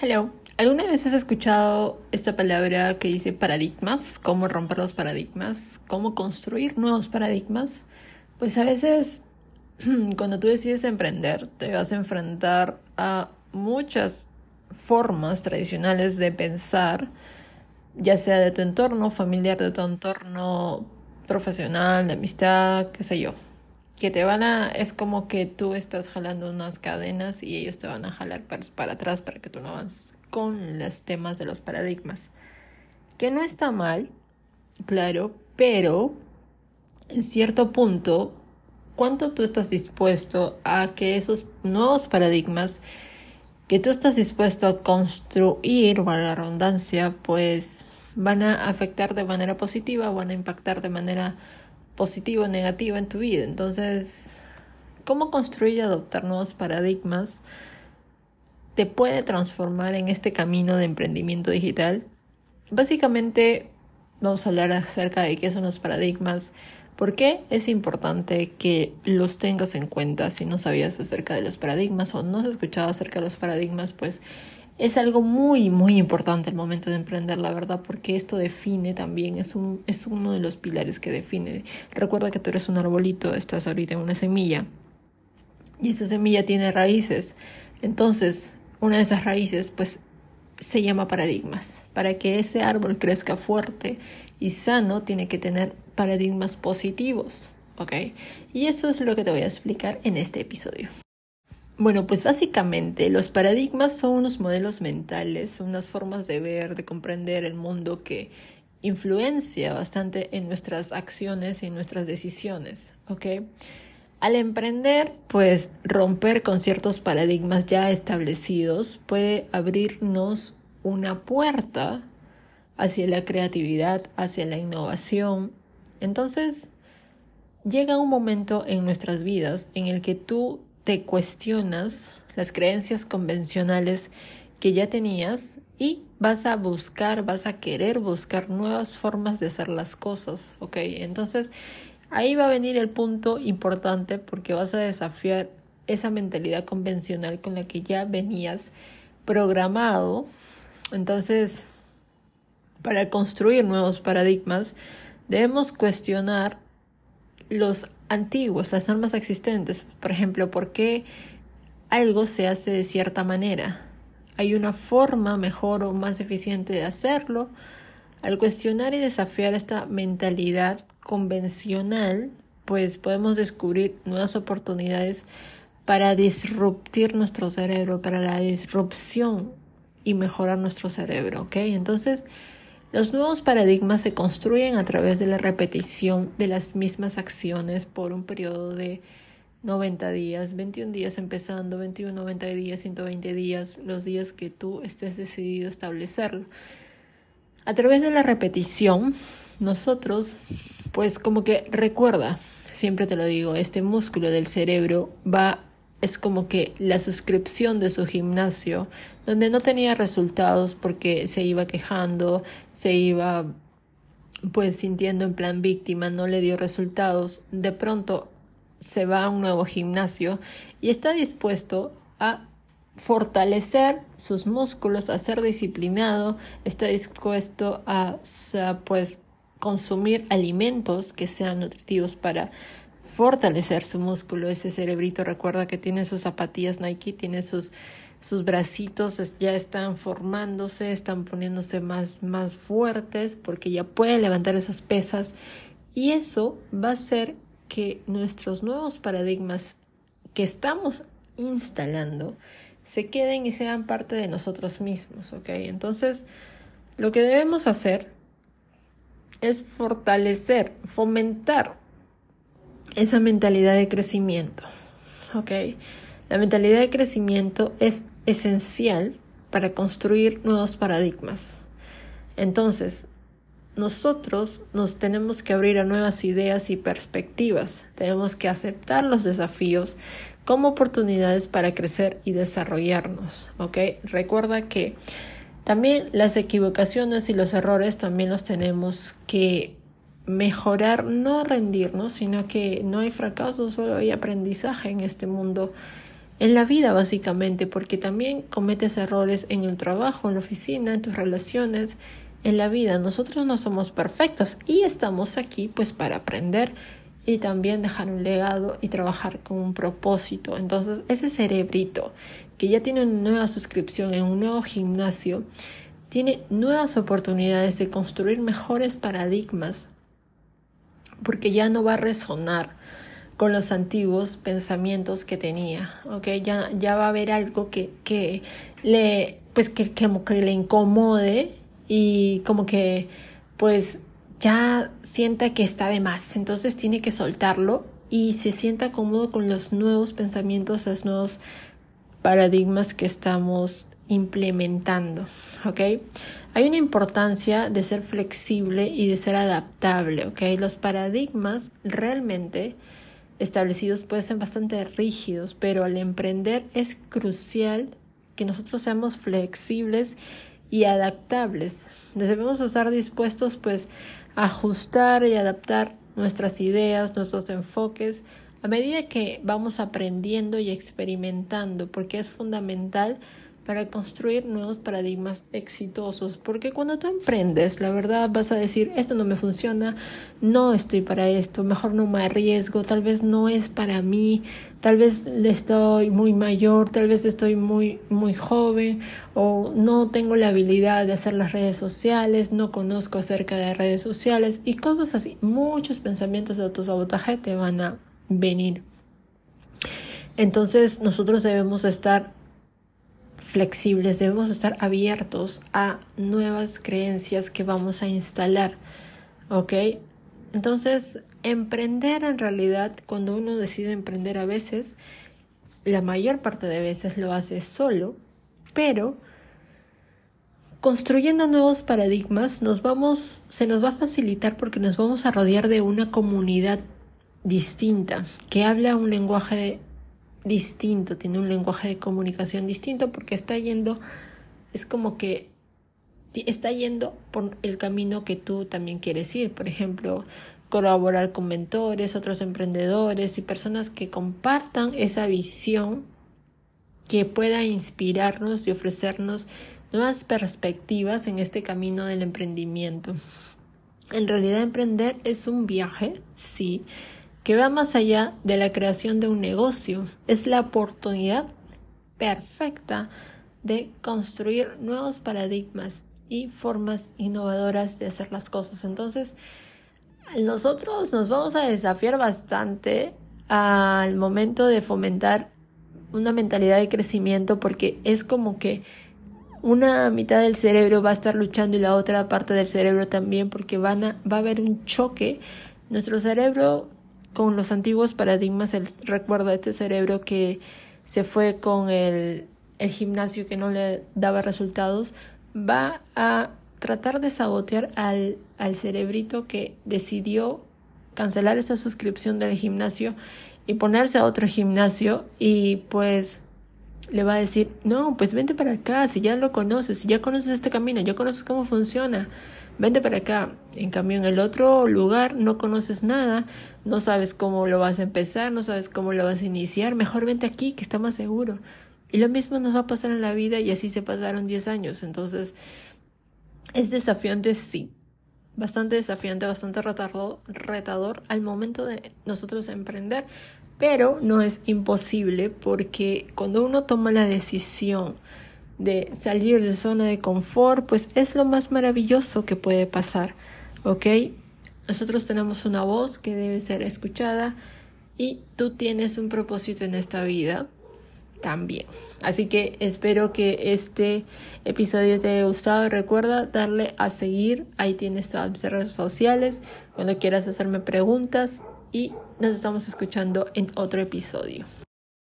Hello. ¿Alguna vez has escuchado esta palabra que dice paradigmas? ¿Cómo romper los paradigmas? ¿Cómo construir nuevos paradigmas? Pues a veces cuando tú decides emprender te vas a enfrentar a muchas formas tradicionales de pensar, ya sea de tu entorno familiar, de tu entorno profesional, de amistad, qué sé yo que te van a, es como que tú estás jalando unas cadenas y ellos te van a jalar para, atrás para que tú no avances con los temas de los paradigmas. Que no está mal, claro, pero en cierto punto, ¿cuánto tú estás dispuesto a que esos nuevos paradigmas que tú estás dispuesto a construir, para la redundancia, pues van a afectar de manera positiva, van a impactar de manera positivo o negativo en tu vida. Entonces, cómo construir y adoptar nuevos paradigmas te puede transformar en este camino de emprendimiento digital. Básicamente, vamos a hablar acerca de qué son los paradigmas, por qué es importante que los tengas en cuenta si no sabías acerca de los paradigmas o no has escuchado acerca de los paradigmas, pues es algo muy, muy importante el momento de emprender, la verdad, porque esto define también, es, un, es uno de los pilares que define. Recuerda que tú eres un arbolito, estás ahorita en una semilla y esa semilla tiene raíces. Entonces, una de esas raíces, pues, se llama paradigmas. Para que ese árbol crezca fuerte y sano, tiene que tener paradigmas positivos, ¿ok? Y eso es lo que te voy a explicar en este episodio. Bueno, pues básicamente los paradigmas son unos modelos mentales, unas formas de ver, de comprender el mundo que influencia bastante en nuestras acciones y en nuestras decisiones, ¿ok? Al emprender, pues romper con ciertos paradigmas ya establecidos puede abrirnos una puerta hacia la creatividad, hacia la innovación. Entonces, llega un momento en nuestras vidas en el que tú te cuestionas las creencias convencionales que ya tenías y vas a buscar, vas a querer buscar nuevas formas de hacer las cosas, ¿ok? Entonces ahí va a venir el punto importante porque vas a desafiar esa mentalidad convencional con la que ya venías programado. Entonces, para construir nuevos paradigmas, debemos cuestionar los antiguos, las normas existentes. Por ejemplo, ¿por qué algo se hace de cierta manera? Hay una forma mejor o más eficiente de hacerlo. Al cuestionar y desafiar esta mentalidad convencional, pues podemos descubrir nuevas oportunidades para disruptir nuestro cerebro, para la disrupción y mejorar nuestro cerebro, ¿ok? Entonces, los nuevos paradigmas se construyen a través de la repetición de las mismas acciones por un periodo de 90 días, 21 días empezando, 21, 90 días, 120 días, los días que tú estés decidido a establecerlo. A través de la repetición, nosotros, pues como que recuerda, siempre te lo digo, este músculo del cerebro va es como que la suscripción de su gimnasio, donde no tenía resultados porque se iba quejando, se iba pues sintiendo en plan víctima, no le dio resultados, de pronto se va a un nuevo gimnasio y está dispuesto a fortalecer sus músculos, a ser disciplinado, está dispuesto a, pues consumir alimentos que sean nutritivos para fortalecer su músculo, ese cerebrito. Recuerda que tiene sus zapatillas Nike, tiene sus, sus bracitos, ya están formándose, están poniéndose más, más fuertes porque ya puede levantar esas pesas. Y eso va a hacer que nuestros nuevos paradigmas que estamos instalando se queden y sean parte de nosotros mismos, ¿ok? Entonces, lo que debemos hacer es fortalecer, fomentar esa mentalidad de crecimiento. ¿Ok? La mentalidad de crecimiento es esencial para construir nuevos paradigmas. Entonces, nosotros nos tenemos que abrir a nuevas ideas y perspectivas. Tenemos que aceptar los desafíos como oportunidades para crecer y desarrollarnos. ¿Ok? Recuerda que también las equivocaciones y los errores también los tenemos que mejorar, no rendirnos, sino que no hay fracaso, solo hay aprendizaje en este mundo en la vida básicamente, porque también cometes errores en el trabajo, en la oficina, en tus relaciones, en la vida. Nosotros no somos perfectos y estamos aquí pues para aprender y también dejar un legado y trabajar con un propósito. Entonces, ese cerebrito que ya tiene una nueva suscripción en un nuevo gimnasio, tiene nuevas oportunidades de construir mejores paradigmas, porque ya no va a resonar con los antiguos pensamientos que tenía, ¿ok? Ya, ya va a haber algo que, que le, pues que, que, que le incomode y como que, pues ya sienta que está de más, entonces tiene que soltarlo y se sienta cómodo con los nuevos pensamientos, los nuevos paradigmas que estamos implementando, ¿ok? Hay una importancia de ser flexible y de ser adaptable, ¿ok? Los paradigmas realmente establecidos pueden ser bastante rígidos, pero al emprender es crucial que nosotros seamos flexibles y adaptables. Debemos estar dispuestos pues a ajustar y adaptar nuestras ideas, nuestros enfoques a medida que vamos aprendiendo y experimentando, porque es fundamental para construir nuevos paradigmas exitosos. Porque cuando tú emprendes, la verdad vas a decir, esto no me funciona, no estoy para esto, mejor no me arriesgo, tal vez no es para mí, tal vez estoy muy mayor, tal vez estoy muy, muy joven o no tengo la habilidad de hacer las redes sociales, no conozco acerca de redes sociales y cosas así. Muchos pensamientos de autosabotaje te van a venir. Entonces nosotros debemos estar flexibles, debemos estar abiertos a nuevas creencias que vamos a instalar. ¿Ok? Entonces, emprender en realidad, cuando uno decide emprender a veces, la mayor parte de veces lo hace solo, pero construyendo nuevos paradigmas nos vamos, se nos va a facilitar porque nos vamos a rodear de una comunidad distinta que habla un lenguaje distinto, tiene un lenguaje de comunicación distinto porque está yendo, es como que está yendo por el camino que tú también quieres ir. Por ejemplo, colaborar con mentores, otros emprendedores y personas que compartan esa visión que pueda inspirarnos y ofrecernos nuevas perspectivas en este camino del emprendimiento. En realidad emprender es un viaje, sí, que va más allá de la creación de un negocio. Es la oportunidad perfecta de construir nuevos paradigmas y formas innovadoras de hacer las cosas. Entonces, nosotros nos vamos a desafiar bastante al momento de fomentar una mentalidad de crecimiento porque es como que una mitad del cerebro va a estar luchando y la otra parte del cerebro también porque van va a haber un choque. Nuestro cerebro con los antiguos paradigmas, el recuerdo de este cerebro que se fue con el, el gimnasio que no le daba resultados, va a tratar de sabotear al, al cerebrito que decidió cancelar esa suscripción del gimnasio y ponerse a otro gimnasio y pues le va a decir, no, pues vente para acá, si ya lo conoces, si ya conoces este camino, ya conoces cómo funciona, vente para acá. En cambio, en el otro lugar no conoces nada, no sabes cómo lo vas a empezar, no sabes cómo lo vas a iniciar, mejor vente aquí, que está más seguro. Y lo mismo nos va a pasar en la vida y así se pasaron 10 años. Entonces, es desafiante, sí. Bastante desafiante, bastante retador, retador al momento de nosotros emprender, pero no es imposible porque cuando uno toma la decisión de salir de zona de confort, pues es lo más maravilloso que puede pasar, ¿ok? Nosotros tenemos una voz que debe ser escuchada y tú tienes un propósito en esta vida también. Así que espero que este episodio te haya gustado. Recuerda darle a seguir. Ahí tienes todas mis redes sociales. Cuando quieras hacerme preguntas. Y nos estamos escuchando en otro episodio.